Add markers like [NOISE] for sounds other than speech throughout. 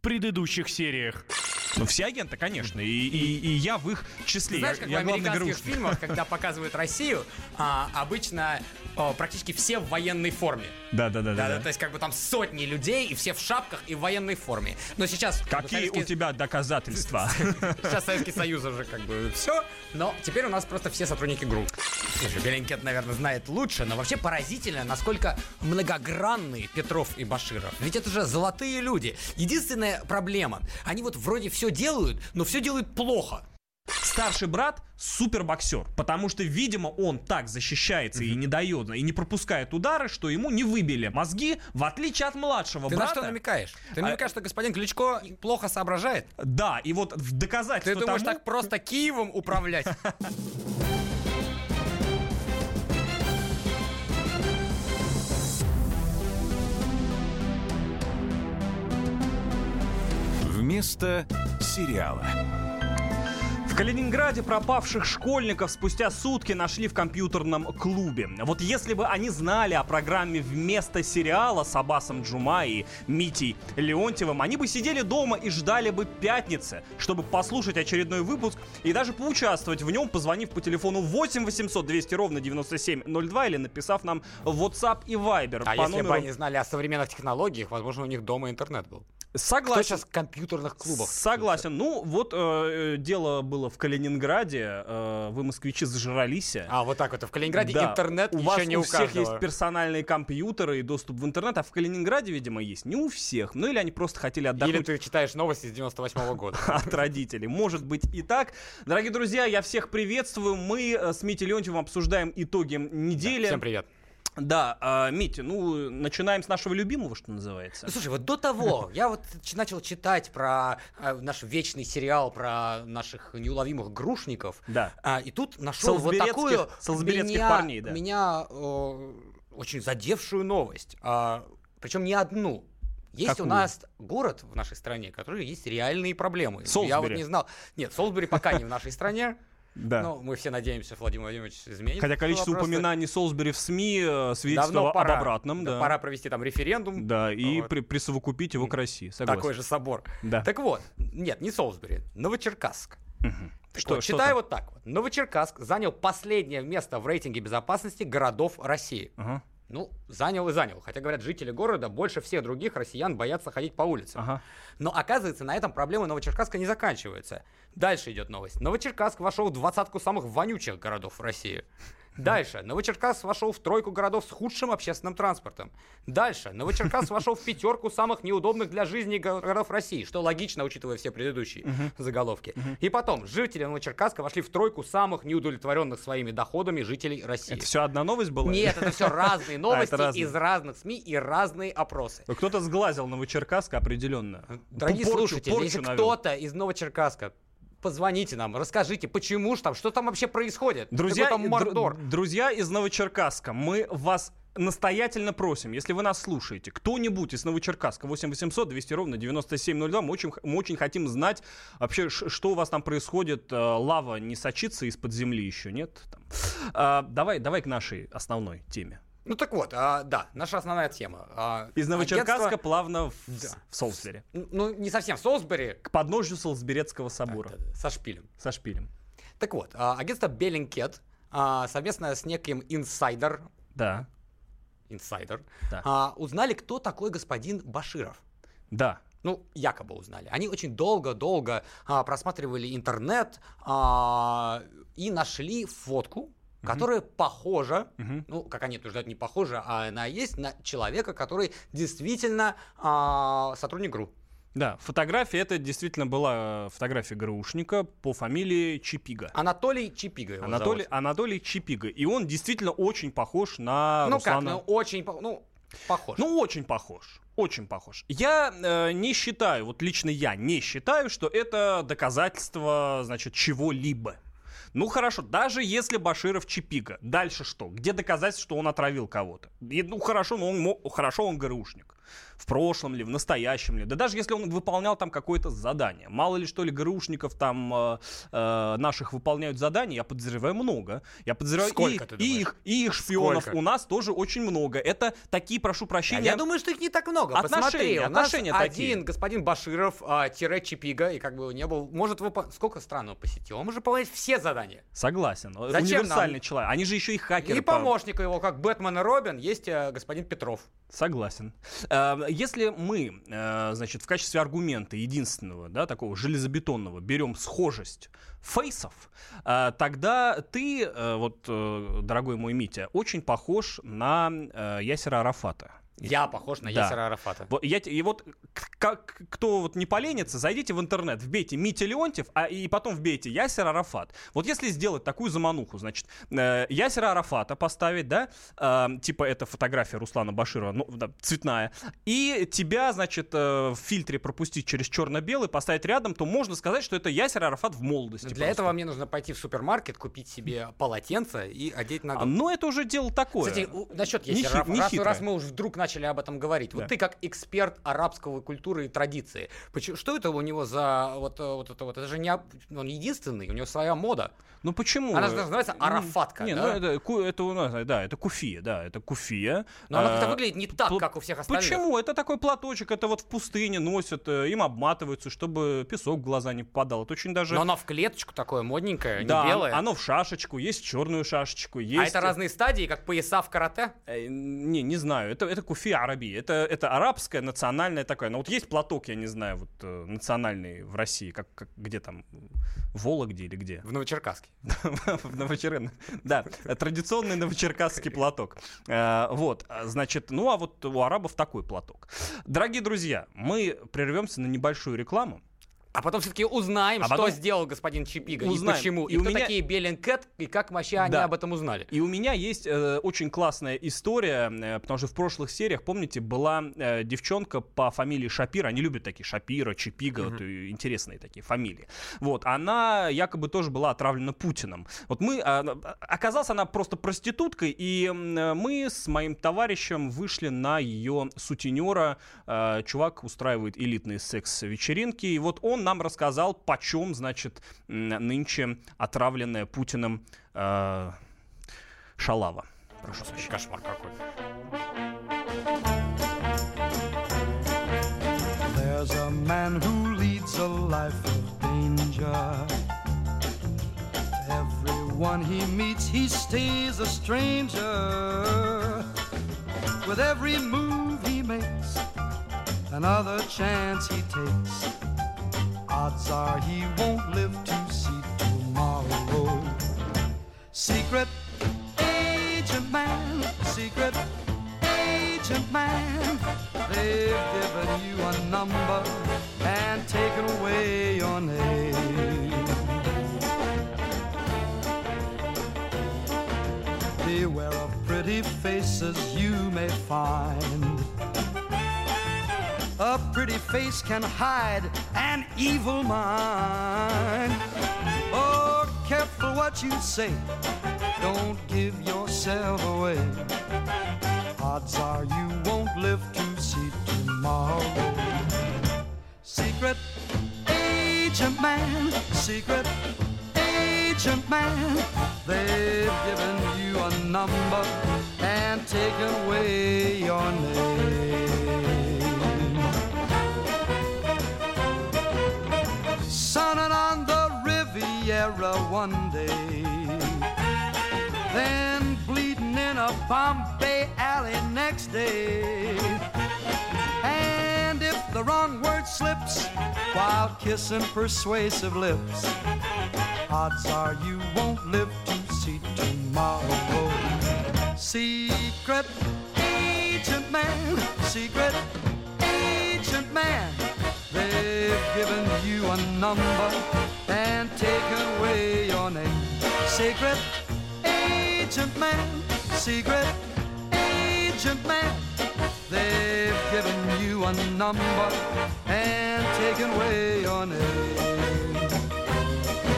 в предыдущих сериях. Ну, все агенты, конечно, и, и, и я в их числе. Знаешь, я, как я в американских грушник. фильмах, когда показывают Россию, а, обычно о, практически все в военной форме. Да, да, да, Да, да. то есть как бы там сотни людей, и все в шапках и в военной форме. Но сейчас... Какие у Советский- тебя доказательства? [LAUGHS] Сейчас Советский Союз уже как бы все, но теперь у нас просто все сотрудники ГРУ. Слушай, Беленкет, наверное, знает лучше, но вообще поразительно, насколько многогранные Петров и Баширов. Ведь это же золотые люди. Единственная проблема, они вот вроде все делают, но все делают плохо. Старший брат супербоксер, потому что, видимо, он так защищается и не дает, и не пропускает удары, что ему не выбили мозги, в отличие от младшего Ты на брата. что намекаешь? Ты А- намекаешь, что господин Кличко плохо соображает? Да, и вот в Ты доказательство думаешь, тому- так просто Киевом управлять? [LAUGHS] Вместо сериала. В Калининграде пропавших школьников спустя сутки нашли в компьютерном клубе. Вот если бы они знали о программе вместо сериала с Абасом Джума и Митей Леонтьевым, они бы сидели дома и ждали бы пятницы, чтобы послушать очередной выпуск и даже поучаствовать в нем, позвонив по телефону 8 800 200 ровно 9702 или написав нам в WhatsApp и Viber А по если бы номеру... они знали о современных технологиях, возможно, у них дома интернет был. Кто Согласен. сейчас в компьютерных клубах? Согласен. Ну, вот э, э, дело было в Калининграде. э, вы, москвичи, зажрались. А, вот так вот. В Калининграде Да, интернет у еще вас не у у всех каждого. есть персональные компьютеры и доступ в интернет, а в Калининграде, видимо, есть не у всех. Ну или они просто хотели Или отдохнуть ты читаешь новости с 98 года. [LAUGHS] от родителей. Может быть и так. Дорогие друзья, я всех приветствую. Мы э, с Митей Леонтьевым обсуждаем итоги недели. Всем привет. Да, а, Митя, ну, начинаем с нашего любимого, что называется. Ну, слушай, вот до того я вот начал читать про э, наш вечный сериал про наших неуловимых грушников. Да. А, и тут нашел вот такую солсберецких меня, парней, да. меня э, очень задевшую новость. А, причем не одну. Есть Какую? у нас город в нашей стране, который есть реальные проблемы. Я вот Солсбери. не знал. Нет, Солсбери пока не в нашей стране. Да. Но мы все надеемся, Владимир Владимирович изменит. Хотя количество вопрос. упоминаний Солсбери в СМИ э, свидетельствовало пора. об обратном. Да, Пора провести там референдум. Да, и Вот. при- присовокупить его к России. Согласен. Такой же собор. Да. Так вот, нет, не Солсбери, Новочеркасск. Так Что- вот, что читаю там? вот так вот. Новочеркасск занял последнее место в рейтинге безопасности городов России. Ага, Ну, занял и занял. Хотя, говорят, жители города больше всех других россиян боятся ходить по улицам. ага. Но оказывается, на этом проблемы Новочеркасска не заканчиваются. Дальше идет новость. Новочеркасск вошел в двадцатку самых вонючих городов России. Дальше. Новочеркасск вошел в тройку городов с худшим общественным транспортом. Дальше. Новочеркасск вошел в пятерку самых неудобных для жизни го- городов России, что логично, учитывая все предыдущие заголовки. И потом. Жители Новочеркасска вошли в тройку самых неудовлетворенных своими доходами жителей России. Это все одна новость была? Нет, это все разные [LAUGHS] новости разные. из разных СМИ и разные опросы. Кто-то сглазил Новочеркасск определенно. Дорогие слушатели, если кто-то из Новочеркасска, позвоните нам, расскажите, почему ж там, что там вообще происходит? Друзья, там мордор? др- друзья из Новочеркасска, мы вас настоятельно просим, если вы нас слушаете, кто-нибудь из Новочеркасска, 8 800 200 ровно 9702, мы очень, мы очень хотим знать вообще, что у вас там происходит, э, лава не сочится из-под земли еще, нет? Там. А, давай, давай к нашей основной теме. Ну так вот, а, да, наша основная тема. А, Из Новочеркасска агентство- плавно в, Да. в Солсбери, Ну, не совсем в Солсбери, к подножью Солсберецкого собора да-да, со шпилем. со шпилем. Так вот, а, агентство Bellingcat а, совместно с неким инсайдер, Да, инсайдер, Так. а, узнали, кто такой господин Баширов. да. Ну, якобы узнали. Они очень долго-долго а, просматривали интернет а, и нашли фотку, которая похожа, ну, как они утверждают, не похожа, а она есть на человека, который действительно а, сотрудник ГРУ. Да, фотография, это действительно была э, фотография ГРУшника по фамилии Чипига. Анатолий Чипига его Анатолий, зовут. Анатолий Чипига. И он действительно очень похож на Ну Руслана. как, ну очень, ну, похож. Ну, очень похож. Очень похож. Я э, не считаю, вот лично я не считаю, что это доказательство, значит, чего-либо. Ну хорошо, даже если Баширов Чипига, дальше что? Где доказательство, что он отравил кого-то? И, ну хорошо, но он, хорошо, он ГРУшник. В прошлом ли, в настоящем ли, да даже если он выполнял там какое-то задание. Мало ли что ли ГРУшников там э, э, наших выполняют задания, я подозреваю много. Я подозреваю Сколько, и, и их, и их шпионов Сколько? у нас тоже очень много. Это такие, прошу А прощения... Я думаю, что их не так много. Отношения, Посмотри, у нас отношения такие. один господин Баширов, а, тире Чипига, и как бы не был, может выполнять... Сколько стран он посетил? Он может выполнять все задания. Согласен. Зачем Универсальный нам? человек. Они же еще и хакеры. и по- помощник его, как Бэтмен и Робин, есть э, господин Петров. Согласен. Э, Если мы, э, значит, в качестве аргумента единственного, да, такого железобетонного берем схожесть фейсов, э, тогда ты, э, вот, дорогой мой Митя, очень похож на Ясера Арафата. Я похож на Да. Ясера Арафата. Я, и вот как, кто вот не поленится, зайдите в интернет, вбейте Митя Леонтьев, а и потом вбейте Ясер Арафат. Вот если сделать такую замануху, значит, э, Ясера Арафата поставить, да, э, типа это фотография Руслана Баширова, ну, да, цветная, и тебя, значит, э, в фильтре пропустить через черно-белый, поставить рядом, то можно сказать, что это Ясер Арафат в молодости. Для просто. этого мне нужно пойти в супермаркет, купить себе [LAUGHS] полотенце и одеть на А, голову. ну, это уже дело такое. Кстати, насчет Ясера Арафата, раз, раз мы уже вдруг начали об этом говорить, Да. вот ты как эксперт арабского культуры и традиции, почему, что это у него за вот, э, вот это вот, это же не, он единственный, у него своя мода. Ну почему? Она же называется арафатка, Не, да? ну это, ку- это у нас, да, это куфия, да, это куфия. Но она как-то А, выглядит не так, как у всех остальных. Почему? Это такой платочек, это вот в пустыне носят, э, им обматываются, чтобы песок в глаза не попадал. Это очень даже... Но оно в клеточку такое модненькое, да, не белое. оно в шашечку, есть черную шашечку, А есть... это разные стадии, как пояса в карате? Э, Не, не знаю, это, это куфия араби, это, это арабское, национальное такое. Но вот есть платок, я не знаю, вот э, национальный в России, как, как- где там, в Вологде или где? В Новочеркасске. [LAUGHS] в Новочеркасске. Да, традиционный новочеркасский платок. Э, Вот, значит, ну а вот у арабов такой платок. Дорогие друзья, мы прервемся на небольшую рекламу. А потом все-таки узнаем, А что потом сделал господин Чепига узнаем. и почему. И И, у кто меня- такие Bellingcat, и как вообще они Да. об этом узнали. И у меня есть э, очень классная история, э, потому что в прошлых сериях, помните, была э, девчонка по фамилии Шапира. Они любят такие Шапира, Чепига, вот, э, интересные такие фамилии. Вот, она якобы тоже была отравлена Путиным. Вот мы, э, оказалась она просто проституткой, и э, мы с моим товарищем вышли на ее сутенера. Э, чувак устраивает элитные секс-вечеринки, и вот он нам рассказал, почем, значит, нынче отравленная Путиным э, шалава. Прошу прощения. Кошмар какой. There's a man who leads a life of danger. Everyone he meets, he stays a stranger. With every move he makes, another chance he takes, odds are he won't live to see tomorrow. Secret agent man, secret agent man. They've given you a number and taken away your name. Beware of pretty faces you may find. A pretty face can hide an evil mind. Oh, careful what you say. Don't give yourself away. Odds are you won't live to see tomorrow. Secret agent man, secret agent man. They've given you a number and taken away your name. Riviera one day then bleeding in a Bombay alley next day. And if the wrong word slips while kissing persuasive lips, odds are you won't live to see tomorrow. Secret agent man, secret agent man, they've given you a number Secret agent man, secret agent man. They've given you a number and taken away your name.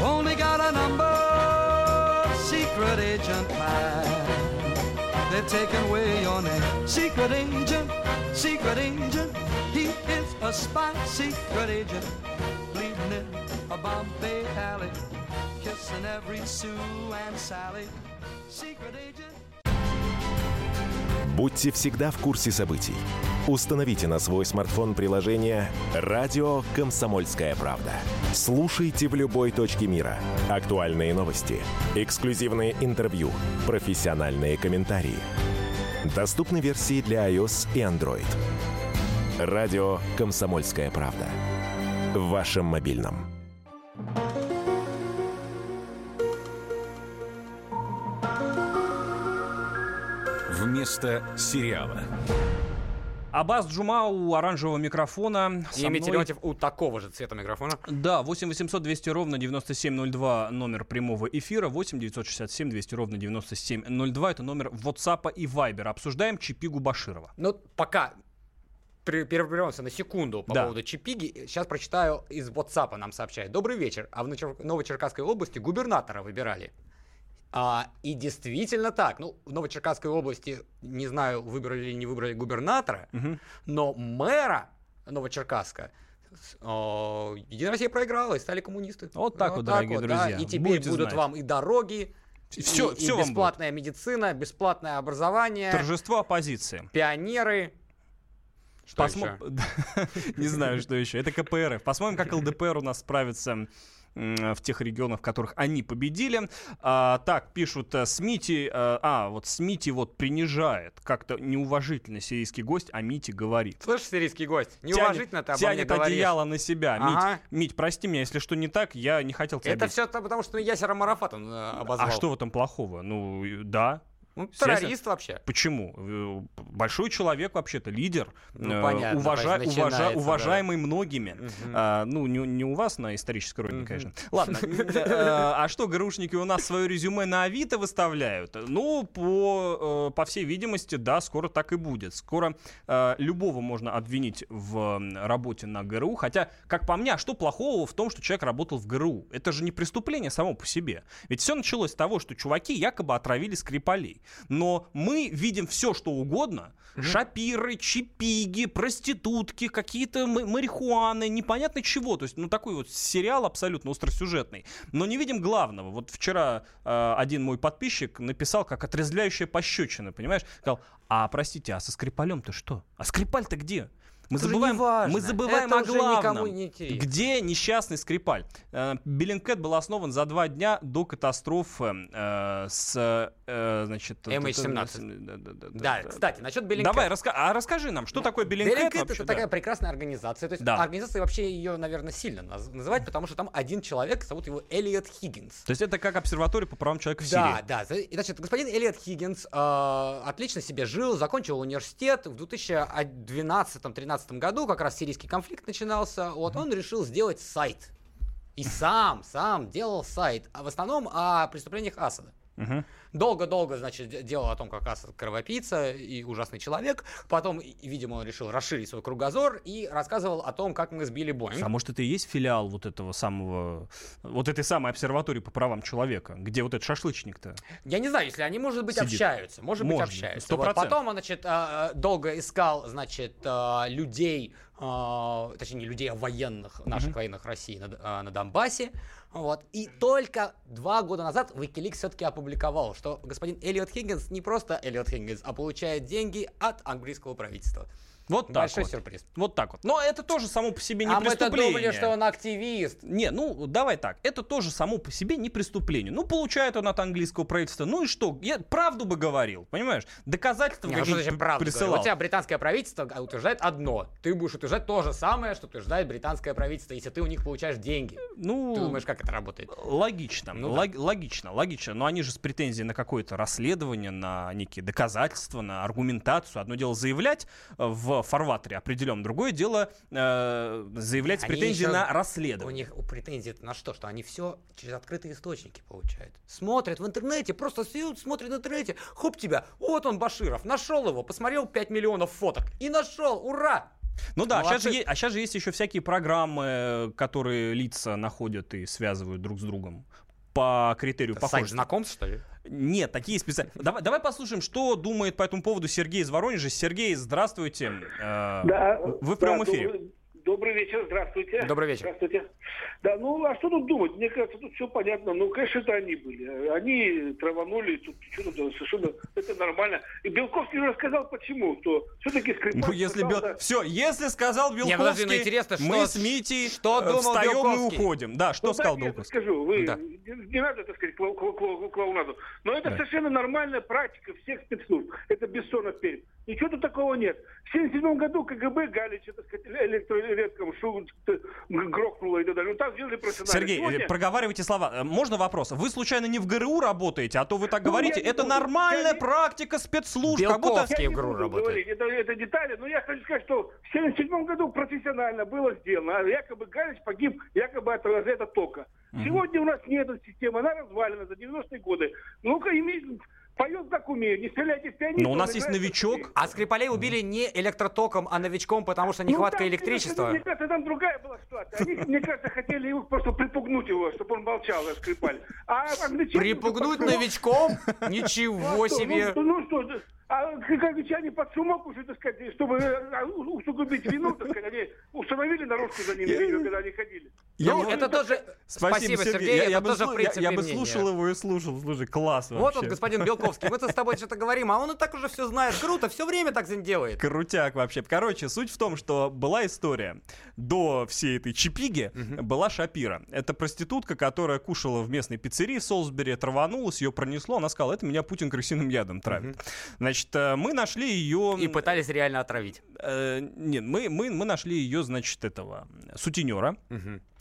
Only got a number, secret agent man. They've taken away your name, secret agent Secret agent, he is a spy. Secret agent, bleeding in a Bombay alley, kissing every Sue and Sally. Secret agent. Будьте всегда в курсе событий. Установите на свой смартфон приложение «Радио Комсомольская правда». Слушайте в любой точке мира. Актуальные новости, эксклюзивные интервью, профессиональные комментарии. Доступны версии для iOS и Android. «Радио Комсомольская правда». В вашем мобильном. Вместо сериала. Абаз Джума у оранжевого микрофона. И мной- у такого же цвета микрофона. Да, 8 800 200 ровно 9702 номер прямого эфира, 8 967 200 ровно 9702 это номер WhatsApp и Viber. Обсуждаем Чипигу Баширова. Ну, пока прервемся на секунду по Да. поводу Чипиги. Сейчас прочитаю из WhatsApp нам сообщает. Добрый вечер. А в Новочер- Новочеркасской области губернатора выбирали. А, и действительно так. Ну, в Новочеркасской области, не знаю, выбрали или не выбрали губернатора, но мэра Новочеркасска о, Единая Россия проиграла, и стали коммунисты. Вот так вот, дорогие да. друзья. И теперь Будете будут знать. вам и дороги, Всё- и, всё и бесплатная медицина, бесплатное образование, Торжество оппозиции. пионеры. Что Посмо- еще? [LAUGHS] Не знаю, что еще. Это КПРФ. Посмотрим, как ЛДПР у нас справится в тех регионах, в которых они победили. А, так, пишут, э, Смити, э, а, вот Смити вот принижает, как-то неуважительно сирийский гость о Мите говорит. Слышь, сирийский гость, Тянет- неуважительно ты обо мне Тянет говоришь. одеяло на себя. Ага. Мить, Мить, прости меня, если что не так, я не хотел тебя Это бить. все потому, что Ясера Марафатом э, обозвал. А что в этом плохого? Ну, да. Ну, террорист вообще. Почему? Э, Большой человек вообще-то, лидер, Ну, э, понятно, уважа- уважа- да. уважаемый многими. Мгм. А, ну, не, не у вас на исторической родине, Мгм. конечно. Ладно. э, А что, ГРУшники у нас свое резюме на Авито выставляют? Ну, по, по всей видимости, да, скоро так и будет. Скоро любого можно обвинить в работе на ГРУ. Хотя, как по мне, а что плохого в том, что человек работал в ГРУ? Это же не преступление само по себе. Ведь все началось с того, что чуваки якобы отравили Скрипалей. Но мы видим все, что угодно. Шапиры, чипиги, проститутки, какие-то марихуаны, непонятно чего. То есть, ну, такой вот сериал абсолютно остросюжетный. Но не видим главного. Вот вчера э, один мой подписчик написал, как отрезвляющая пощечина, понимаешь? Сказал, а, простите, а со Скрипалем-то что? А Скрипаль-то где? Мы Это забываем, мы забываем Это о главном. не интересно. Где несчастный Скрипаль? Э, Беллинкет был основан за два дня до катастрофы э, с, э, значит... MH17. Да, да, да, Да, кстати, насчет Bellingcat. Давай, раска- а расскажи нам, что такое Bellingcat Bellingcat вообще, это да? такая прекрасная организация. То есть Да. организация вообще ее, наверное, сильно наз- называть, потому что там один человек, зовут его Элиот Хиггинс. То есть это как обсерватория по правам человека в Да, Сирии. да. И, Значит, господин Элиот Хиггинс э, отлично себе жил, закончил университет. В 2012-2013 году как раз сирийский конфликт начинался. Вот он решил сделать сайт. И сам, сам делал сайт. А в основном о преступлениях Асада. Долго-долго, значит, де- делал о том, как Асад кровопийца и ужасный человек. Потом, видимо, он решил расширить свой кругозор и рассказывал о том, как мы сбили Боинг. А может, это и есть филиал вот этого самого, вот этой самой обсерватории по правам человека, где вот этот шашлычник-то? Я не знаю, если они, может быть, Сидит. общаются. Может, быть, Может быть, общаются. сто Вот процентов. потом он, значит, а, а, долго искал, значит, а, людей, а, точнее, не людей, а военных, наших военных России на, Д- а, на Донбассе. Вот. И только два года назад Wikileaks все-таки опубликовал, что господин Элliot Хиггинс не просто Элliot Хиггинс, а получает деньги от английского правительства. Вот так Большой вот. сюрприз. Вот так вот. Но это тоже само по себе не а преступление. думали, что он активист. Не, ну давай так, это тоже само по себе не преступление. Ну, получает он от английского правительства. Ну и что? Я правду бы говорил, понимаешь? Доказательства Не, ну какие-то значит правда? говорю? присылал. У тебя британское правительство а, утверждает одно. Ты будешь утверждать то же самое, что утверждает британское правительство, если ты у них получаешь деньги. Ну, Ты думаешь, как это работает? Логично, Ну да. лог- логично, логично. Но они же с претензией на какое-то расследование, на некие доказательства, на аргументацию. Одно дело заявлять э, в фарватере определенном, другое дело э, заявлять Они претензией еще- на У расследование. них у претензии на что? Что они все через открытые источники получают. Смотрят в интернете, просто сидят, смотрят в интернете. Хоп тебя, вот он Баширов, нашел его, посмотрел 5 миллионов фоток. И нашел, ура! Ну да, сейчас же, а сейчас же есть еще всякие программы, э, которые лица находят и связывают друг с другом по критерию Сайт похожести. знакомств, что ли? Нет, такие специально. Давай, давай послушаем, что думает по этому поводу Сергей из Воронежа. Сергей, здравствуйте. Э, Да, Вы в прямом да, эфире. Добрый, добрый вечер, здравствуйте. Добрый вечер. Здравствуйте. Да, ну а что тут думать? Мне кажется, тут все понятно. Ну, конечно, это они были. Они траванули, тут что тут совершенно это нормально. И Белковский уже рассказал, почему, что все-таки Скрипаль Ну, если Бел... пытался- Все, если сказал Белковский, Не, подожди, ну, интересно, мы что- с Митей что э, думал встаем и Белковский? уходим. Да, что Ну, сказал я Белковский? скажу, вы Да. не, не надо, так сказать, клоу- клоу- клоу- клоунаду. Но это Да. совершенно нормальная практика всех спецслужб. Это Бессонов Пермь. Ничего тут такого нет. В 1977 году КГБ Галича, так сказать, электроэлектроэлектром шу- грохнуло и так далее. Ну, так сделали профессионально. Сергей, Сегодня- проговаривайте слова. Э, Можно вопрос? Вы случайно не в ГРУ работаете, а то вы так Ну, говорите. Это буду. нормальная Я не- практика спецслужб. Как будто... Белковский. В ГРУ работает. это, это детали, но я хочу сказать, что в 1977 году профессионально было сделано. А Якобы Галич погиб якобы от разряда тока. Сегодня у нас нет этой системы, она развалена за 90-е годы. Ну-ка, иметь, поет как умеет, не стреляйте в пианиста. Но у нас есть новичок. А Скрипалей убили не электротоком, а новичком, потому что Ну, нехватка там, электричества. Мне кажется, там другая была ситуация. Они, мне кажется, хотели его просто припугнуть его, чтобы он молчал, Скрипаль. А англичане... Припугнуть шумок- новичком? Ну, Ничего себе! Ну, ну что, а как англичане под шумок уже, так сказать, чтобы э, усугубить вину, так сказать, они установили наружку за ними, видео, когда они ходили. Я Ну, это тоже... Спасибо, Сергей, Я, это я бы, тоже слу- я- я бы слушал его и слушал. Слушай, класс Вот вообще. он, господин Белковский, мы-то с тобой что-то говорим, а он и так уже все знает. Круто, все время так делает. Крутяк вообще. Короче, суть в том, что была история. До всей этой чипиги была Шапира. Это проститутка, которая кушала в местной пиццерии в Солсбери, траванулась, ее пронесло. Она сказала, это меня Путин крысиным ядом травит. Значит, э, мы нашли ее... И пытались реально отравить. Э, нет, мы, мы, мы нашли ее, значит, этого сутенера.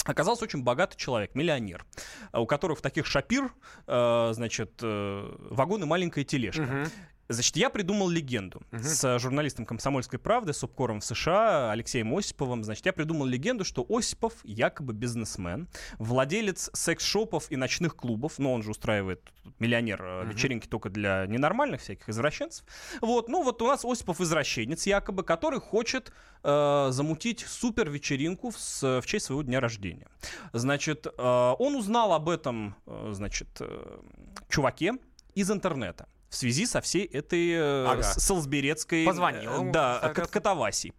Оказался очень богатый человек, миллионер, э, у которого в таких шапир, э, значит, э, вагон и маленькая тележка. Значит, я придумал легенду с журналистом «Комсомольской правды», с обкором в США, Алексеем Осиповым. Значит, я придумал легенду, что Осипов якобы бизнесмен, владелец секс-шопов и ночных клубов, но он же устраивает миллионер э, вечеринки только для ненормальных всяких извращенцев. Вот, ну вот у нас Осипов извращенец якобы, который хочет э, замутить супер вечеринку в, в честь своего дня рождения. Значит, э, он узнал об этом, э, значит, э, чуваке из интернета в связи со всей этой э, Ага. Солсберецкой Позвонил э, да, соответственно. кат- катавасии.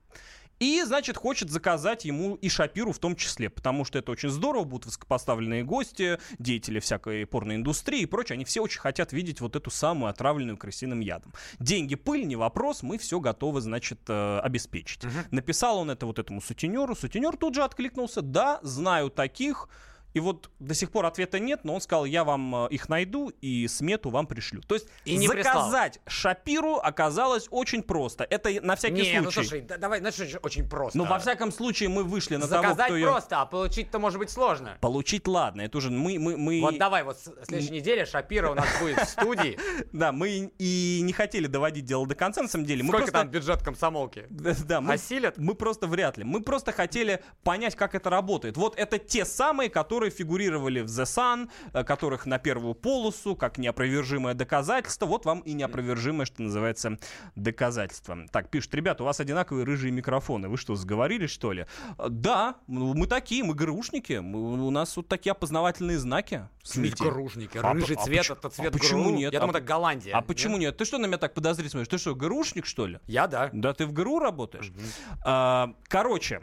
И, значит, хочет заказать ему и Шапиру в том числе, потому что это очень здорово, будут высокопоставленные гости, деятели всякой порноиндустрии и прочее. Они все очень хотят видеть вот эту самую отравленную крысиным ядом. Деньги, пыль, не вопрос, мы все готовы, значит, э, обеспечить. Написал он это вот этому сутенеру, сутенер тут же откликнулся, да, знаю таких, и вот до сих пор ответа нет, но он сказал, я вам э, их найду и смету вам пришлю. То есть И не прислал. заказать Шапиру оказалось очень просто. Это на всякий Не, ну случай. слушай, да- давай, что очень просто. Ну, во всяком случае, мы вышли на того, Заказать кто ее... просто, а получить-то может быть сложно. Получить, ладно, это уже мы... мы, мы... Вот давай, вот с- следующей неделе Шапира у нас будет в студии. [LAUGHS] Да, мы и не хотели доводить дело до конца, на самом деле. Сколько там бюджет комсомолки? Да, мы, Осилят? мы просто вряд ли. Мы просто хотели понять, как это работает. Вот это те самые, которые фигурировали в The Sun, э, которых на первую полосу, как неопровержимое доказательство. Вот вам и неопровержимое, что называется, доказательство. Так, пишут, ребята, у вас одинаковые рыжие микрофоны. Вы что, сговорились, что ли? Э, Да, ну, мы такие, мы ГРУшники. Мы- у нас вот такие опознавательные знаки. с Митей. Грушники. А Рыжий а цвет, поч- это а цвет почему ГРУ. нет? Я А думаю, это Голландия. А почему нет? Ты что на меня так подозрительно смотришь? Ты что, ГРУшник, что ли? Я, да. Да ты в ГРУ работаешь? А, короче, а, о,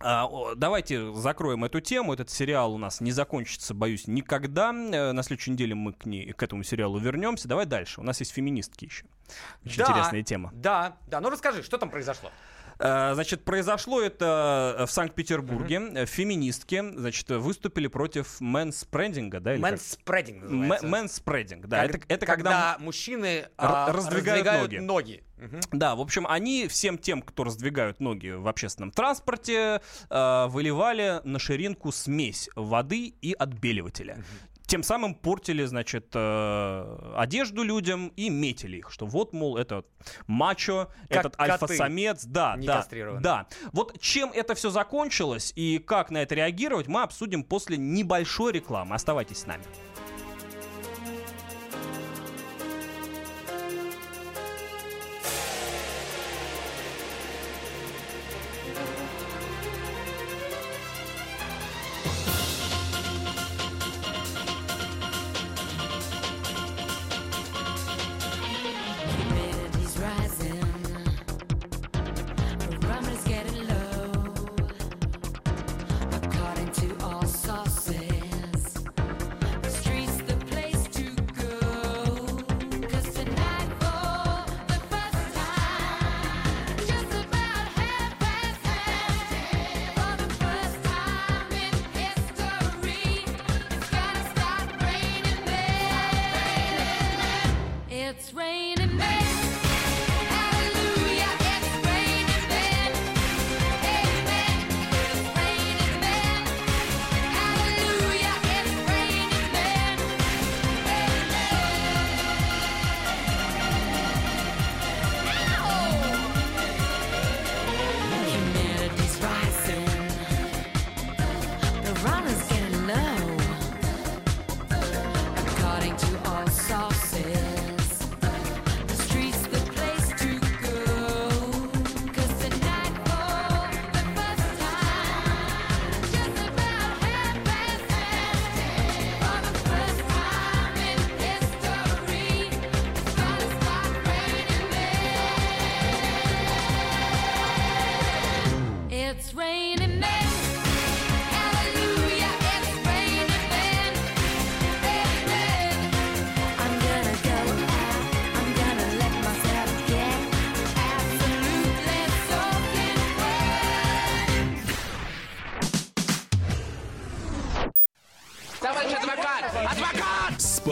давайте закроем эту тему. Этот сериал у нас не закончится, боюсь, никогда. Э, На следующей неделе мы к, ней, к этому сериалу вернемся. Давай дальше. У нас есть феминистки еще. Очень Да, интересная тема. Да, да. Ну расскажи, что там произошло? Э, Значит, произошло это э, в Санкт-Петербурге. Э, Феминистки, значит, выступили против manspreading а, да? Manspreading Ma- называется. Manspreading, да. Как- это, это когда, когда мужчины а, раздвигают раздвигают ноги. ноги. Да, в общем, они всем тем, кто раздвигают ноги в общественном транспорте, э, выливали на ширинку смесь воды и отбеливателя. Тем самым портили, значит, э, одежду людям и метили их, что вот, мол, это мачо, Как этот альфа-самец, да, не да, да. Вот чем это все закончилось и как на это реагировать, мы обсудим после небольшой рекламы. Оставайтесь с нами.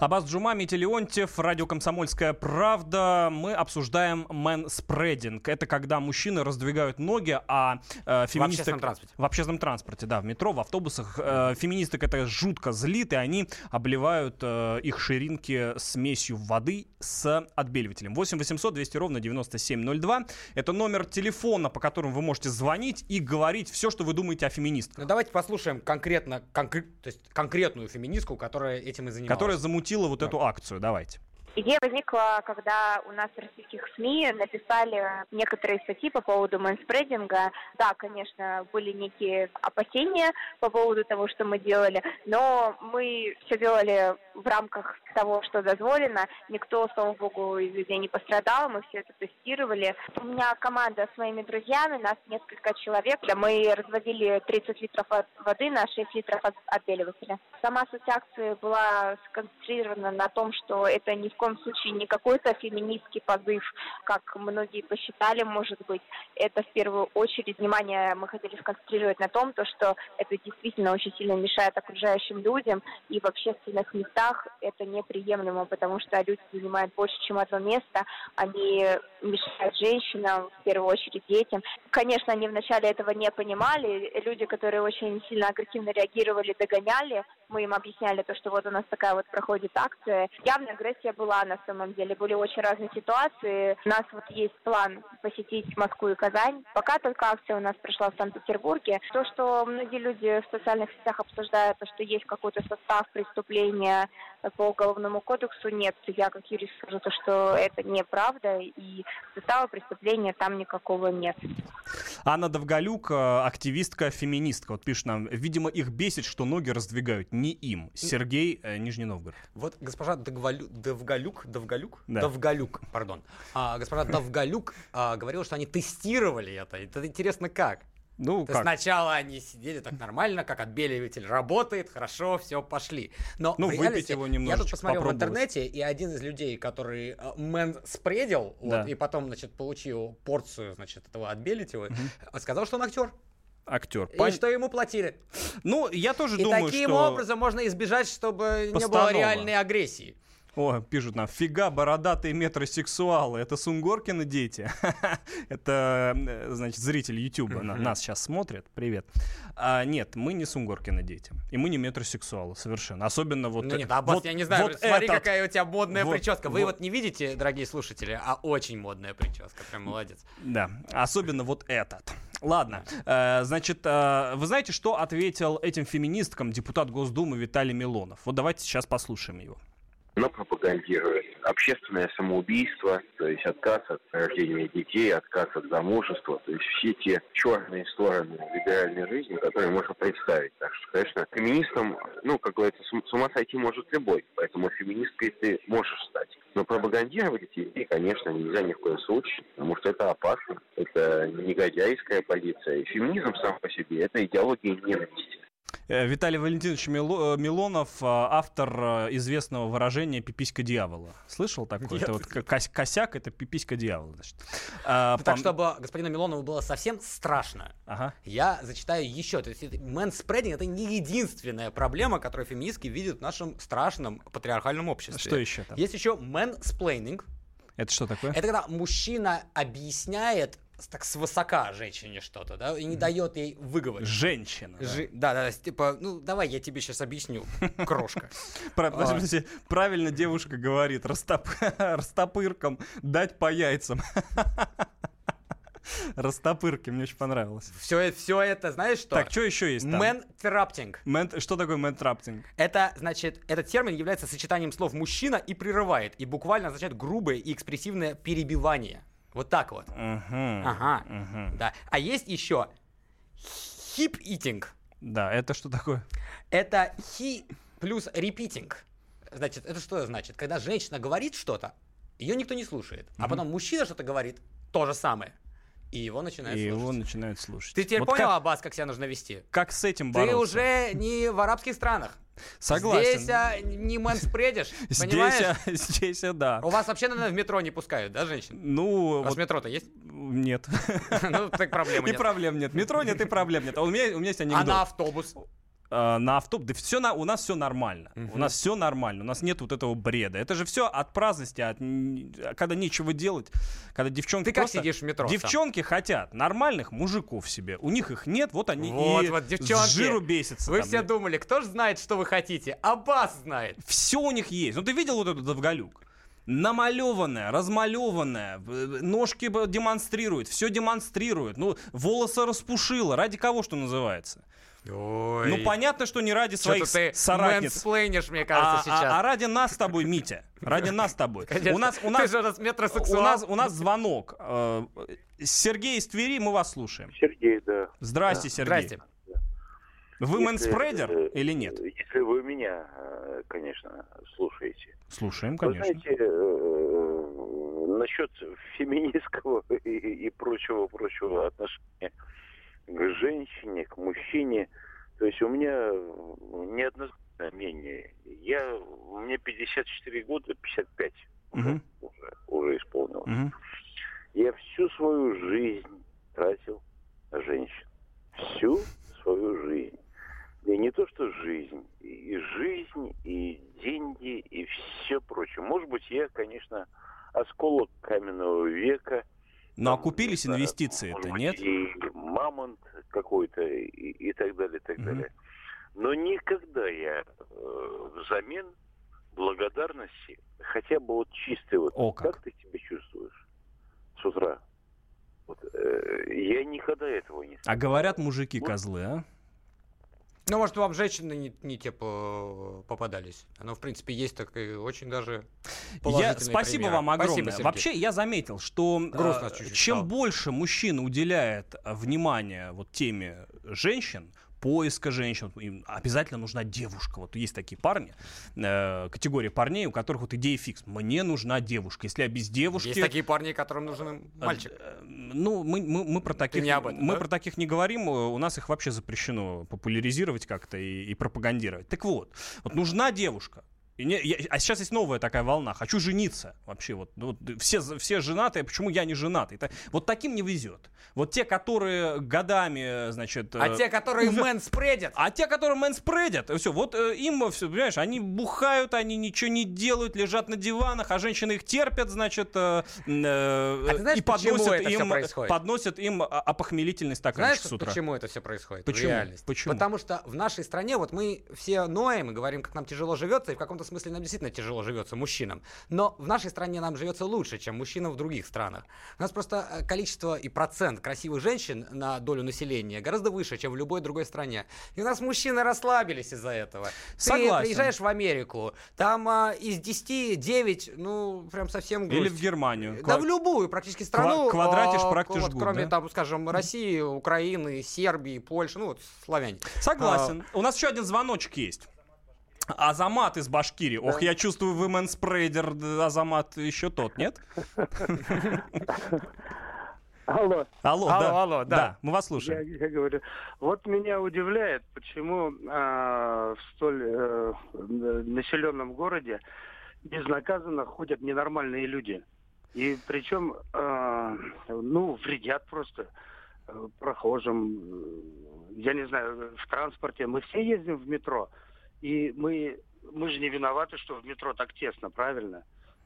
Абаз Джума, Митя Леонтьев, радио «Комсомольская правда». Мы обсуждаем мэн-спрединг. Это когда мужчины раздвигают ноги, а э, В феминисток... общественном транспорте. В общественном транспорте, да, в метро, в автобусах. Э, феминисток это жутко злит, и они обливают э, их ширинки смесью воды с отбеливателем. 8 800 200 ровно 9702. Это номер телефона, по которому вы можете звонить и говорить все, что вы думаете о феминистках. Ну, давайте послушаем конкретно, конкре- то есть конкретную феминистку, которая этим и занималась. Которая замутила вот эту акцию. Давайте. Идея возникла, когда у нас в российских СМИ написали некоторые статьи по поводу мэнспрединга. Да, конечно, были некие опасения по поводу того, что мы делали, но мы все делали в рамках того, что дозволено. Никто, слава богу, из людей не пострадал, мы все это тестировали. У меня команда с моими друзьями, нас несколько человек. Мы разводили 30 литров воды на 6 литров от отбеливателя. Сама суть акции была сконцентрирована на том, что это ни в коем случае не какой-то феминистский позыв, как многие посчитали, может быть. Это в первую очередь внимание мы хотели сконцентрировать на том, то, что это действительно очень сильно мешает окружающим людям, и в общественных местах это неприемлемо, потому что люди занимают больше, чем одно место, они мешают женщинам, в первую очередь детям. Конечно, они вначале этого не понимали, люди, которые очень сильно агрессивно реагировали, догоняли, мы им объясняли то, что вот у нас такая вот проходит акция. Явная агрессия была на самом деле, были очень разные ситуации. У нас вот есть план посетить Москву и Казань. Пока только акция у нас прошла в Санкт-Петербурге. То, что многие люди в социальных сетях обсуждают, то, что есть какой-то состав преступления по уголовному кодексу, нет. Я как юрист скажу то, что это неправда, и состава преступления там никакого нет. Анна Довголюк, э, активистка, феминистка. Вот пишет нам, видимо, их бесит, что ноги раздвигают не им. Сергей, э, Нижний Новгород. Вот госпожа Довгалю- Довгалюк, Довгалюк, Да. Довгалюк, пардон. А, госпожа Довгалюк а, говорила, что они тестировали это. Это интересно как? Ну, То как? сначала они сидели так нормально, как отбеливатель работает, хорошо, все, пошли. Но Ну, выпить его Я немножечко, тут посмотрел в интернете, и один из людей, который э, мэн спредил, Да. вот, и потом, значит, получил порцию, значит, этого отбеливателя, э, сказал, что он актер. Актер. И Пон- что ему платили. Ну, я тоже И думаю, таким что... образом можно избежать, чтобы не было Постанова. реальной агрессии. О, пишут нам, фига, бородатые метросексуалы. Это Сунгоркины дети. [LAUGHS] Это, э, значит, зритель Ютуба на- нас сейчас смотрят. Привет. А, нет, мы не Сунгоркины дети. И мы не метросексуалы, совершенно. Особенно вот... Ну э, нет, Аббас, вот- я не знаю, вот смотри, этот. какая у тебя модная Вот, прическа. Вы вот. вот не видите, дорогие слушатели, а очень модная прическа. Прям молодец. Да, особенно вот этот. Ладно, э, значит, э, вы знаете, что ответил этим феминисткам депутат Госдумы Виталий Милонов? Вот давайте сейчас послушаем его. Оно пропагандирует общественное самоубийство, то есть отказ от рождения детей, отказ от замужества, то есть все те черные стороны либеральной жизни, которые можно представить. Так что, конечно, феминистом, ну, как говорится, с ума сойти может любой, поэтому феминисткой ты можешь стать. Но пропагандировать эти идеи, конечно, нельзя ни в коем случае, потому что это опасно, это негодяйская позиция. Феминизм сам по себе – это идеология ненависти. Э, Виталий Валентинович э, Милонов, э, автор известного выражения «пиписька дьявола». Слышал такое? Это вот косяк, это пиписька дьявола. Значит. А, Ну, Так, пом- чтобы господину Милонову было совсем страшно, Ага. я зачитаю еще. То есть manspreading это не единственная проблема, которую феминистки видят в нашем страшном патриархальном обществе. Что еще там? Есть еще mansplaining. Это что такое? Это когда мужчина объясняет так свысока женщине что-то, да, и не дает ей выговорить. Женщина. да. Жи- Да, да, с- типа, ну давай я тебе сейчас объясню, [LAUGHS] крошка. Правильно девушка говорит, растоп- [LAUGHS] растопырком дать по яйцам. [LAUGHS] Растопырки, мне очень понравилось. Все, все это, знаешь что? Так, что еще есть там? Manterrupting. Man- Что такое manterrupting? Это, значит, этот термин является сочетанием слов «мужчина» и «прерывает», и буквально означает грубое и экспрессивное перебивание. Вот так вот. Мгм. Ага, Мгм. да. А есть еще хип-итинг. Да, это что такое? Это хи плюс репитинг. Значит, это что значит? Когда женщина говорит что-то, ее никто не слушает. А Мгм. потом мужчина что-то говорит, то же самое. И его И начинают его слушать. начинают слушать. Ты теперь Вот понял, как, Аббас, как себя нужно вести? как с этим Ты бороться? уже не в арабских странах. Согласен. Здесь а, не мэнспредишь, [LAUGHS] Здесь, понимаешь? а, [LAUGHS] здесь, а, да. У вас вообще, наверное, в метро не пускают, да, женщин? Ну, У вас вот метро-то есть? нет. [LAUGHS] Ну, так проблемы И нет. проблем нет. Метро нет, и проблем нет. А у меня, у меня есть А анекдот. на автобус? А, на автобус. Да все на, у нас все нормально. Мгм. У нас все нормально. У нас нет вот этого бреда. Это же все от праздности, от н- когда нечего делать, когда девчонки Ты как просто- сидишь в метро? сам? Девчонки хотят нормальных мужиков себе. У них их нет, вот они Вот, и вот, с девчонки, жиру бесятся. Вы там. все думали, кто же знает, что вы хотите? Аббас знает. Все у них есть. Ну ты видел вот этот Довголюк? Намалеванная, размалеванная, э, ножки демонстрирует, все демонстрирует. Ну, волосы распушила. Ради кого, что называется? Ой. Ну, понятно, что не ради своих ты соратниц. мэнсплейнишь, мне А, кажется, а- сейчас. а ради нас с тобой, Митя. Ради нас с тобой. Конечно. У нас, у Ты нас, же у нас у метросексуал. нас, у нас звонок. Э, Сергей из Твери, мы вас слушаем. Сергей, да. Здрасте, Сергей. Здрасте. Вы Если, мэнспредер э, или нет? Если вы меня, э, конечно, слушаете. Слушаем, Вы конечно. знаете, э, насчет феминистского [LAUGHS] и, и прочего-прочего отношения к женщине, к мужчине, то есть у меня неоднозначное мнение. Я, у меня 54 года, 55 Мгм. уже, уже исполнилось. Мгм. Я всю свою жизнь тратил на женщин. Всю свою жизнь. И не то, что жизнь, и жизнь, и деньги, и все прочее. Может быть, я, конечно, осколок каменного века. Но окупились инвестиции-то, может быть, нет? И мамонт какой-то, и, и так далее, и так далее. Но никогда я э, взамен благодарности, хотя бы вот чистой вот, О, как. как ты себя чувствуешь с утра? Вот, э, я никогда этого не А говорят мужики козлы, а? Ну, может, вам женщины не, не те по- попадались. Оно, в принципе, есть так и очень даже Я, спасибо примеры. вам огромное. Спасибо, Сергей. Вообще, я заметил, что Грустно э, чуть-чуть чем стало. больше мужчин уделяет э, внимание вот теме женщин, поиска женщин, им обязательно нужна девушка. Вот есть такие парни, э, категория парней, у которых вот идея фикс. Мне нужна девушка. Если я без девушки... Есть такие парни, которым нужен мальчик. Э, Ну, мы, мы, мы про таких не об этом, мы да? про таких не говорим. э, У нас их вообще запрещено популяризировать как-то и, и пропагандировать. Так вот, вот нужна девушка. И не- я- а сейчас есть новая такая волна. Хочу жениться. Вообще, вот, ну, вот все, все женатые, почему я не женатый? Это- вот таким не везет. Вот те, которые годами, значит... А э, те, которые [LAUGHS] уже- мэнспредят, а те, которые мэнспредят, все, вот э, им все, понимаешь, они бухают, они ничего не делают, лежат на диванах, а женщины их терпят, значит, э, э, А ты знаешь, и подносят им, подносят им опохмелительный стаканчик Знаешь, с утра. почему это все происходит Почему? в реальности? Почему? Потому что в нашей стране вот мы все ноем и говорим, как нам тяжело живется, и в каком-то смысле нам действительно тяжело живется мужчинам. Но в нашей стране нам живется лучше, чем мужчинам в других странах. У нас просто э, количество и процент красивых женщин на долю населения гораздо выше, чем в любой другой стране. И у нас мужчины расслабились из-за этого. Согласен. Ты приезжаешь в Америку, там а, из 10 9, ну, прям совсем грусть. Или в Германию. Да Ква- в любую практически страну. квадратишь, а, практишь вот Кроме да? там, скажем, России, Украины, Сербии, Польши, ну вот славяне. Согласен. У нас еще один звоночек есть. Азамат из Башкирии. Ох, я чувствую, вы мэнспрейдер, Азамат еще тот, нет? Алло, Алло, Алло, да. алло, да. мы вас я, слушаем. я говорю, вот меня удивляет, почему а, в столь э, населенном городе безнаказанно ходят ненормальные люди. И причем, а, ну, вредят просто э, прохожим, э, я не знаю, в транспорте. Мы все ездим в метро, и мы, мы же не виноваты, что в метро так тесно, правильно?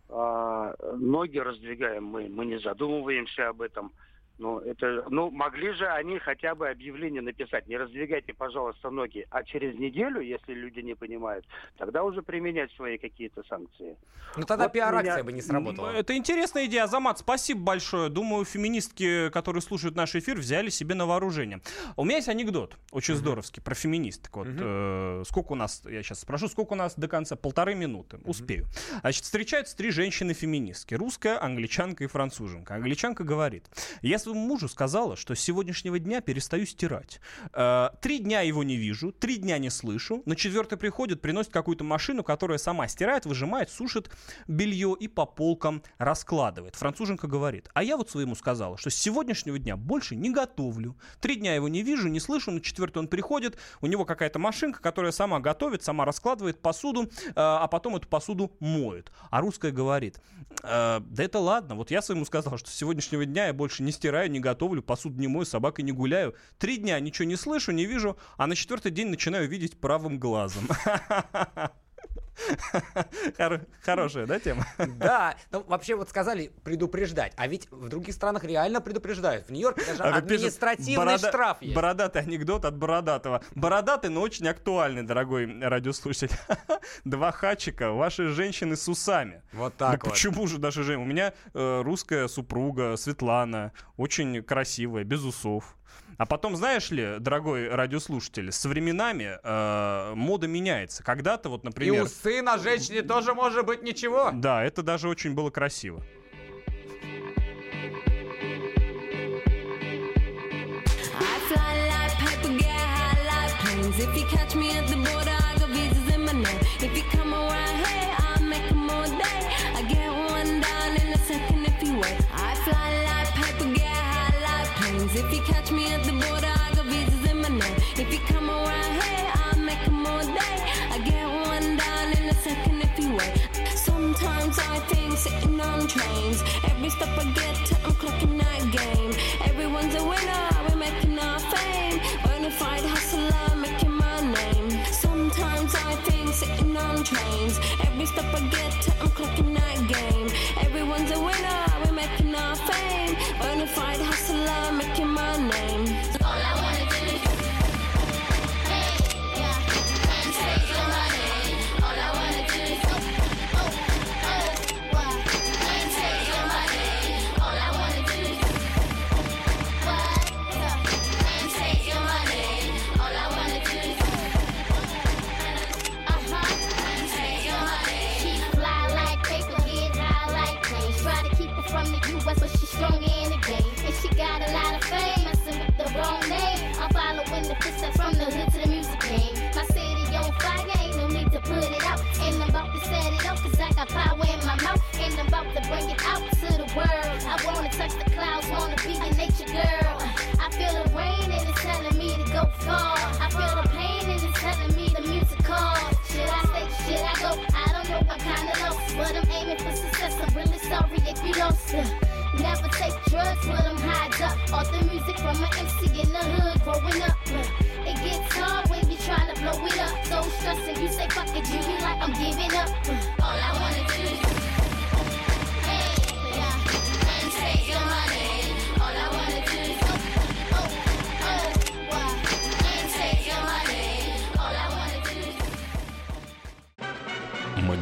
А, ноги раздвигаем мы, мы не задумываемся об этом. Ну, это, ну, могли же они хотя бы объявление написать, не раздвигайте, пожалуйста, ноги, а через неделю, если люди не понимают, тогда уже применять свои какие-то санкции. Ну тогда Вот пиар-акция меня- бы не сработала. Это интересная идея, Азамат. Спасибо большое. Думаю, феминистки, которые слушают наш эфир, взяли себе на вооружение. У меня есть анекдот, очень здоровский, про феминисток. Вот, э, сколько у нас, я сейчас спрошу, сколько у нас до конца? Полторы минуты. Успею. Значит, встречаются три женщины-феминистки. Русская, англичанка и француженка. Англичанка говорит, если своему мужу сказала, что с сегодняшнего дня перестаю стирать. Э, Три дня его не вижу, три дня не слышу. На четвертый приходит, приносит какую-то машину, которая сама стирает, выжимает, сушит белье и по полкам раскладывает. Француженка говорит, а я вот своему сказала, что с сегодняшнего дня больше не готовлю. Три дня его не вижу, не слышу, на четвертый он приходит, у него какая-то машинка, которая сама готовит, сама раскладывает посуду, э, а потом эту посуду моет. А русская говорит, «Э, да это ладно, вот я своему сказал, что с сегодняшнего дня я больше не стираю, не готовлю, посуду не мою, собакой не гуляю. Три дня ничего не слышу, не вижу, а на четвертый день начинаю видеть правым глазом. [LAUGHS] [LAUGHS] Хоро- Хорошая, да, тема? Да, [LAUGHS] ну вообще вот сказали предупреждать, а ведь в других странах реально предупреждают. В Нью-Йорке даже А административный «Борода- штраф есть. Бородатый анекдот от Бородатого. Бородатый, но очень актуальный, дорогой радиослушатель. [LAUGHS] Два хачика, ваши женщины с усами. Вот Да так вот. почему же даже женщины? У меня э, русская супруга Светлана, очень красивая, без усов. А потом, знаешь ли, дорогой радиослушатель, с временами э, мода меняется. Когда-то, вот, И например... усы на женщине тоже может быть ничего. Да, это даже очень было красиво. If you catch me at the border, I got visas in my name. If you come around here, sitting on trains. Every step I get I'm clocking to bring it out to the world. I wanna touch the clouds, wanna be a nature girl. I feel the rain and it's telling me to go far. I feel the pain and it's telling me the music calls. Should I stay? Should I go? I don't know. I'm kinda lost, but I'm aiming for success. I'm really sorry if you. Uh, never take drugs with them hides up. All the music from an MC in the hood growing up. It gets hard when you tryna blow it up. So stressing, you say fuck it, you be like I'm giving up. All I wanna do is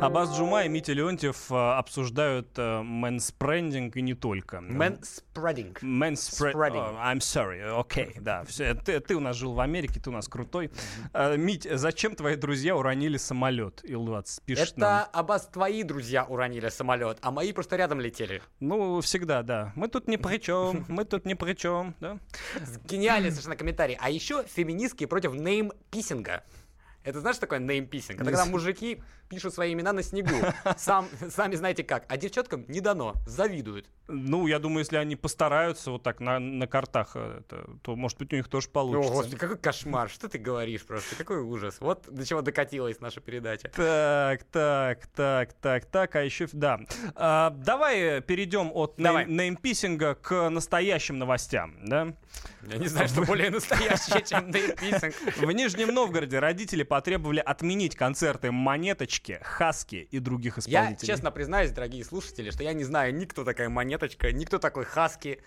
Абаз Джума и Митя Леонтьев э, обсуждают э, мэнспрендинг и не только. Manspreading. Мэнспре- Spreading. О, I'm sorry, окей, да. Все, ты, ты у нас жил в Америке, ты у нас крутой. Э, Мить, зачем твои друзья уронили самолет? Ил-20 пишет Это, нам. Аббас, твои друзья уронили самолет, а мои просто рядом летели. Ну, всегда, да. Мы тут ни при чем, [LAUGHS] мы тут ни при чем, да? Гениальный совершенно комментарий. А еще феминистки против name-pissing а. Это знаешь, такое name-pissing? Это когда мужики пишут свои имена на снегу. [LAUGHS] Сам, сами знаете как. А девчаткам не дано. Завидуют. Ну, я думаю, если они постараются вот так на, на картах, э, это, то, может быть, у них тоже О, получится. господи, какой кошмар. Что ты говоришь просто? Какой ужас. Вот до чего докатилась наша передача. Так, так, так, так, так, а еще, да. А, давай перейдем от Давай. name- name-pissing а к настоящим новостям, да? Я не знаю, что более настоящее, чем неймписинг. В Нижнем Новгороде родители потребовали отменить концерты Монеточки, Хаски и других Я исполнителей. честно признаюсь, дорогие слушатели, что я не знаю ни кто такая монеточка, ни кто такой хаски,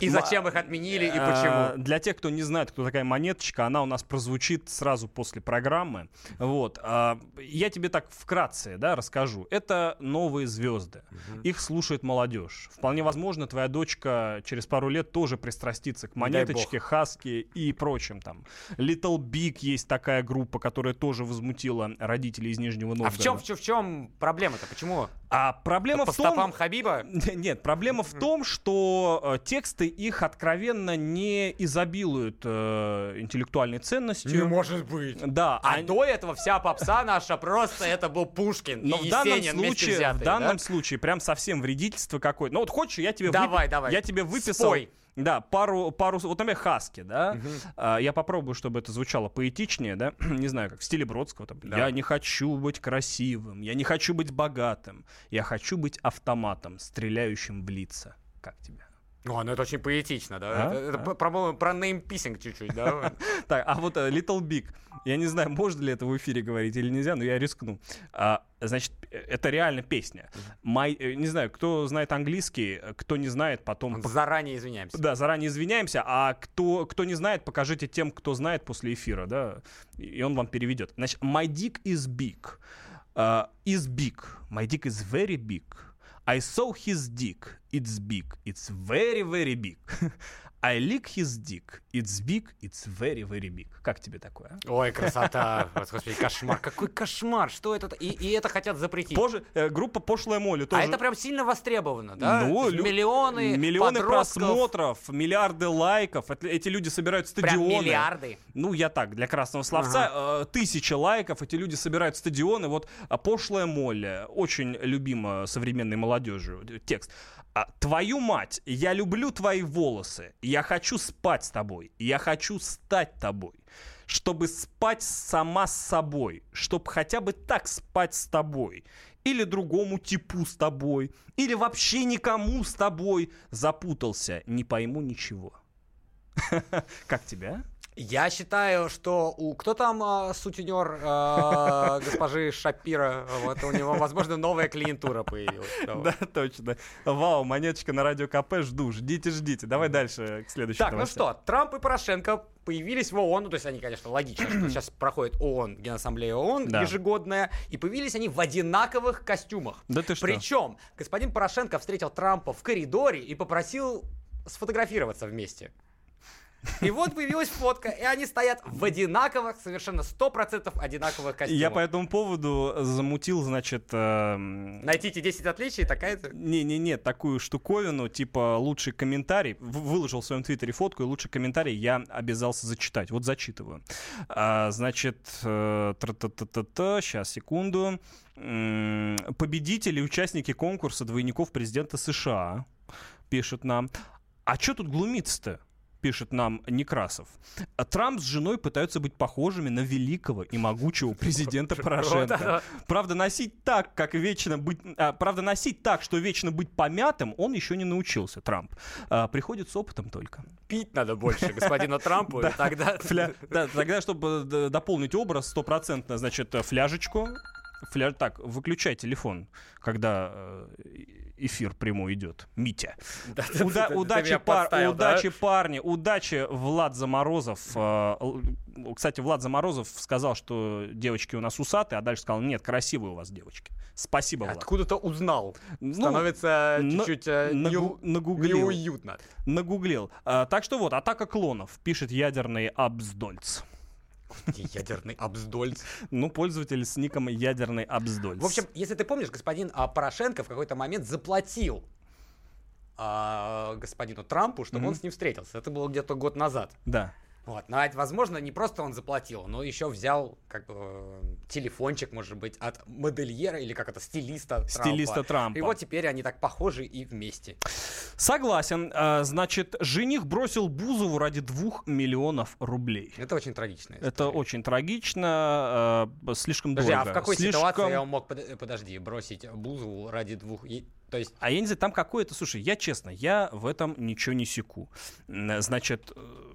и зачем их отменили, и А, почему. Для тех, кто не знает, кто такая монеточка, она у нас прозвучит сразу после программы. Вот. а, Я тебе так вкратце да, расскажу. Это новые звезды. Их слушает молодежь. Вполне возможно, твоя дочка через пару лет тоже пристрастится к монеточке, хаски и прочим там. Little Big есть такая группа, которая тоже возмутила родителей из Нижнего А Новгорода. в чем, в чем, в чем проблема-то? Почему? А проблема По в том... стопам Хабиба? [LAUGHS] Нет, проблема в том, что э, тексты их откровенно не изобилуют э, интеллектуальной ценностью. может быть. Да, А они- до этого вся попса наша просто это был Пушкин но и в данном Есенин случае, взятые, в данном да? случае прям совсем вредительство какое-то. Ну вот хочешь, я тебе Давай, выпи- давай. я тебе выписал. Спой. Да, пару, пару, вот, например, хаски, да. А, я попробую, чтобы это звучало поэтичнее, да. [CLEARS THROAT] не знаю, как в стиле Бродского. Там, Да. Я не хочу быть красивым, я не хочу быть богатым, я хочу быть автоматом, стреляющим в лица. Как тебе? О, ну это очень поэтично, да? А? Это, это А? про- про, неймписинг чуть-чуть, да? [LAUGHS] Так, а вот э, Little Big. Я не знаю, можно ли это в эфире говорить или нельзя, но я рискну. А, значит, э, это реально песня. My, э, не знаю, кто знает английский, кто не знает, потом... Заранее извиняемся. Да, заранее извиняемся. А кто, кто не знает, покажите тем, кто знает после эфира, да, и он вам переведет. Значит, my dick is big. Uh, is big. My dick is very big. I saw his dick. It's big. It's very, very big. [LAUGHS] I lick his dick. It's big. It's very, very big. Как тебе такое? а? Ой, красота. [LAUGHS] Господи, кошмар. Какой кошмар. Что это? И, и это хотят запретить. Позже, э, группа Пошлая Молли тоже. А это прям сильно востребовано, да? Ну, лю- миллионы, миллионы подростков. просмотров, миллиарды лайков. Это- эти люди собирают Прям стадионы. миллиарды. Ну, я так, для красного словца. э, тысячи лайков, эти люди собирают стадионы. Вот а, пошлая Молли, очень любима современной молодежью. э, Текст. А, Твою мать, я люблю твои волосы. Я хочу спать с тобой. Я хочу стать тобой. Чтобы спать сама с собой. Чтобы хотя бы так спать с тобой. Или другому типу с тобой. Или вообще никому с тобой. Запутался. Не пойму ничего. [LAUGHS] Как тебя? Я считаю, что у... Кто там а, сутенер а, [LAUGHS] госпожи Шапира? Вот у него, возможно, новая клиентура появилась. [LAUGHS] Да, точно. Вау, монеточка на радио КП, жду. Ждите, ждите. Давай дальше к следующей Так, ну что, Трамп и Порошенко появились в ООН, ну, то есть они, конечно, логично, что сейчас [CLEARS THROAT] проходит ООН, Генассамблея ООН Да. ежегодная, и появились они в одинаковых костюмах. Да ты что? Причем господин Порошенко встретил Трампа в коридоре и попросил сфотографироваться вместе. И вот появилась фотка, и они стоят в одинаковых, совершенно 100% одинаковых костюмах. Я по этому поводу замутил, значит... эм, Найти эти 10 отличий, такая-то... Не-не-не, такую штуковину, типа лучший комментарий. Выложил в своем твиттере фотку, и лучший комментарий я обязался зачитать. Вот зачитываю. А, значит, э, тра-та-та-та-та, сейчас, секунду. М, Победители и участники конкурса двойников президента США пишут нам. А что тут глумиться-то? Пишет нам Некрасов. Трамп с женой пытаются быть похожими на великого и могучего президента Порошенко. Правда, носить так, как вечно быть... а, правда, носить так, что вечно быть помятым, он еще не научился, Трамп. А, приходит с опытом только. Пить надо больше господину Трампу, [LAUGHS] и тогда... Тогда, чтобы дополнить образ стопроцентно, значит, фляжечку. Фля... Так, выключай телефон, когда э, эфир прямой идет. Митя. Да, Уда- ты- ты- ты удачи, меня пар- подставил, да? удачи, парни, удачи, Влад Заморозов. Э, Кстати, Влад Заморозов сказал, что девочки у нас усатые, а дальше сказал, нет, красивые у вас девочки. Спасибо, Влад. Откуда-то узнал. Ну, Становится на- чуть-чуть э, нагу- неу- нагуглил. неуютно. Нагуглил. А, так что вот, атака клонов, пишет ядерный Ядерный обздольц. Ну, пользователь с ником ядерный Абсдольц. В общем, если ты помнишь, господин а, Порошенко в какой-то момент заплатил а, господину Трампу, чтобы он с ним встретился. Это было где-то год назад. Да. Вот. Но, это, возможно, не просто он заплатил, но еще взял как бы телефончик, может быть, от модельера или как это, стилиста Стилиста Трампа. И вот теперь они так похожи и вместе. Согласен. А, Значит, жених бросил Бузову ради двух миллионов рублей. Это очень трагично. Это очень трагично, э, слишком Подожди, дорого. а в какой Слишком- ситуации он мог, под- подожди, бросить Бузову ради двух... То есть А я не знаю, там какое-то... Слушай, я честно, я в этом ничего не секу. Значит, э,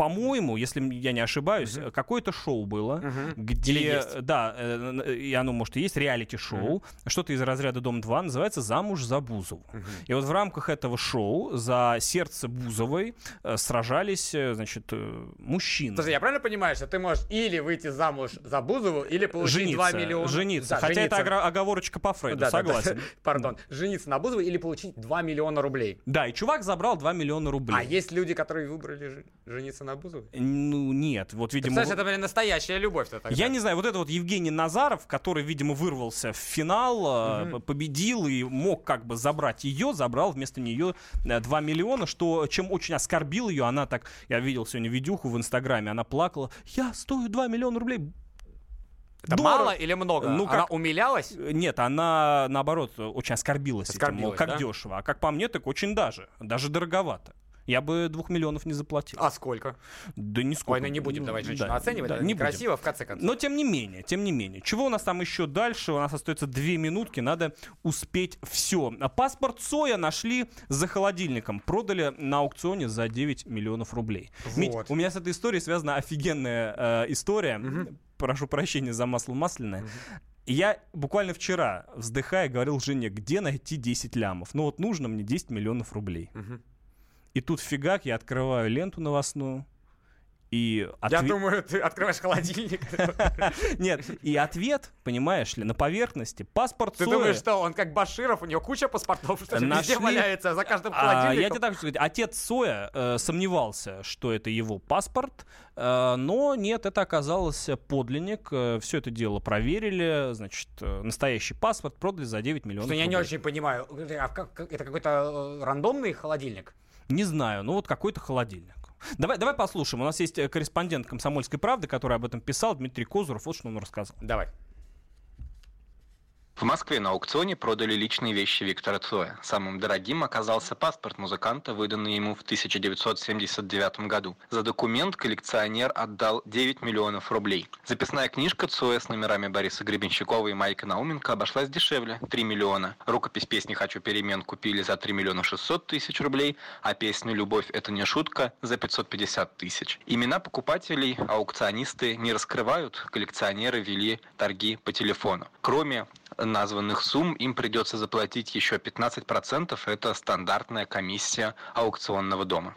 по-моему, если я не ошибаюсь, э, какое-то шоу было, где... Или есть? Да, э, и оно, может, и есть реалити-шоу, что-то из разряда «Дом-2», называется «Замуж за Бузову». И вот в рамках этого шоу за сердце Бузовой э, сражались, э, значит, мужчины. Слушай, я правильно понимаю, что ты можешь или выйти замуж за Бузову, или получить жениться, 2 миллиона... жениться. Да, Хотя жениться. это оговорочка по Фрейду, Да, да, да. согласен. [LAUGHS] Пардон. Жениться на Бузовой или получить 2 миллиона рублей. Да, и чувак забрал 2 миллиона рублей. А есть люди, которые выбрали жениться на Бузовой? Ну, нет, вот, Ты видимо... представляешь, это, блин, настоящая любовь-то тогда. Я не знаю, вот это вот Евгений Назаров, который, видимо, вырвался в финал, э, победил и мог как бы забрать ее, забрал вместо нее э, 2 миллиона, что чем очень оскорбил ее, она так, я видел сегодня видюху в Инстаграме, она плакала, я стою 2 миллиона рублей. Это Дорого. мало или много? Ну, Она как- умилялась? Э, Нет, она, наоборот, очень оскорбилась. этим, мол, Оскорбилась, как да? дешево. А как по мне, так очень даже. Даже дороговато. Я бы двух миллионов не заплатил. А сколько? Да не сколько. Ой, ну не будем давать женщину оценивать, да, это не будем. некрасиво, в конце концов. Но тем не менее, тем не менее. Чего у нас там еще дальше? У нас остается две минутки, надо успеть все. Паспорт Соя нашли за холодильником. Продали на аукционе за 9 миллионов рублей. Мить, Вот. у меня с этой историей связана офигенная э, история. Прошу прощения за масло масляное. Я буквально вчера, вздыхая, говорил жене, где найти 10 лямов. Ну вот нужно мне 10 миллионов рублей. И тут фигак, я открываю ленту новостную. И Я отве- думаю, ты открываешь холодильник. [LAUGHS] Нет, и ответ, понимаешь ли, на поверхности. Паспорт Ты Цоя- думаешь, что он как Баширов, у него куча паспортов, что ли, везде Нашли- валяется за каждым А, я холодильником? тебе так хочу сказать, отец Соя э, сомневался, что это его паспорт, э, но нет, это оказался подлинник. все это дело проверили, значит, э, настоящий паспорт продали за 9 миллионов Что я не очень понимаю. А как- это какой-то э, рандомный холодильник? Не знаю, ну вот какой-то холодильник. Давай, давай послушаем. У нас есть э, корреспондент «Комсомольской правды», который об этом писал, Дмитрий Козуров. Вот что он рассказал. Давай. В Москве на аукционе продали личные вещи Виктора Цоя. Самым дорогим оказался паспорт музыканта, выданный ему в 1979 году. За документ коллекционер отдал 9 миллионов рублей. Записная книжка Цоя с номерами Бориса Гребенщикова и Майка Науменко обошлась дешевле – 3 миллиона. Рукопись песни «Хочу перемен» купили за 3 миллиона 600 тысяч рублей, а песню «Любовь – это не шутка» за 550 тысяч. Имена покупателей аукционисты не раскрывают, коллекционеры вели торги по телефону. Кроме названных сумм им придется заплатить еще 15%. Это стандартная комиссия аукционного дома.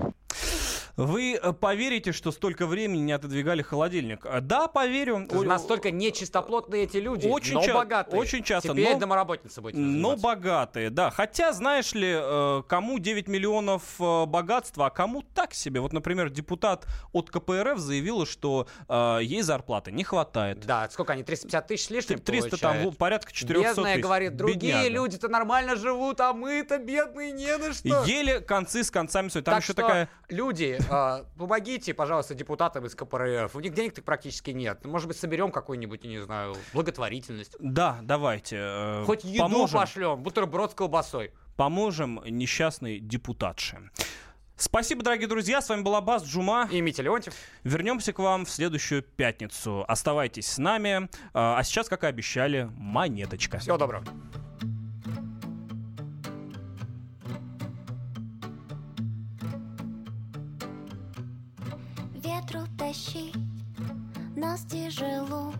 Вы э, поверите, что столько времени не отодвигали холодильник? Э, Да, поверю. О- Настолько нечистоплотные эти люди, Очень но ча- богатые. очень часто, Теперь но- домоработница будет Но богатые, да. Хотя, знаешь ли, э, кому 9 миллионов э, богатства, а кому так себе. Вот, например, депутат от КПРФ заявила, что э, ей зарплаты не хватает. Да, сколько они, 350 тысяч лишним 300 там, получают? в- порядка 400 Бедная, тысяч. говорит, другие люди-то нормально живут, а мы-то бедные не на что. Еле концы с концами. Там так еще что, такая... люди, э, помогите, пожалуйста, депутатам из КПРФ. У них денег-то практически нет. Может быть, соберем какую-нибудь, я не знаю, благотворительность. Да, давайте. э, Хоть еду поможем, пошлем, бутерброд с колбасой. поможем несчастной депутатше. Спасибо, дорогие друзья. С вами была Бас Джума. И Митя Леонтьев. Вернемся к вам в следующую пятницу. Оставайтесь с нами. А а сейчас, как и обещали, монеточка. Всего доброго. Тащить нас тяжело.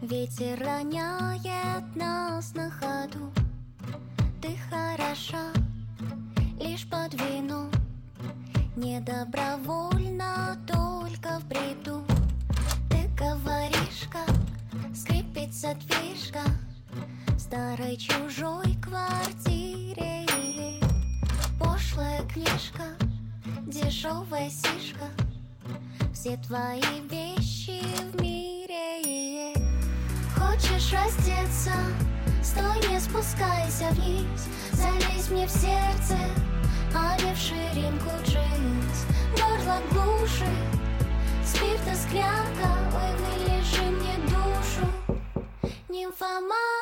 Ветер роняет нас на ходу. Ты хороша лишь под вину Не добровольно, только в бреду. Ты говоришь, как скрипит задвижка В старой чужой все твои вещи в мире. Хочешь раздеться? Стой, не спускайся вниз. Залезь мне в сердце, а не в ширинку джинс. Горло глушит спирта склянка. Ой, вылежи мне душу. Нимфоманка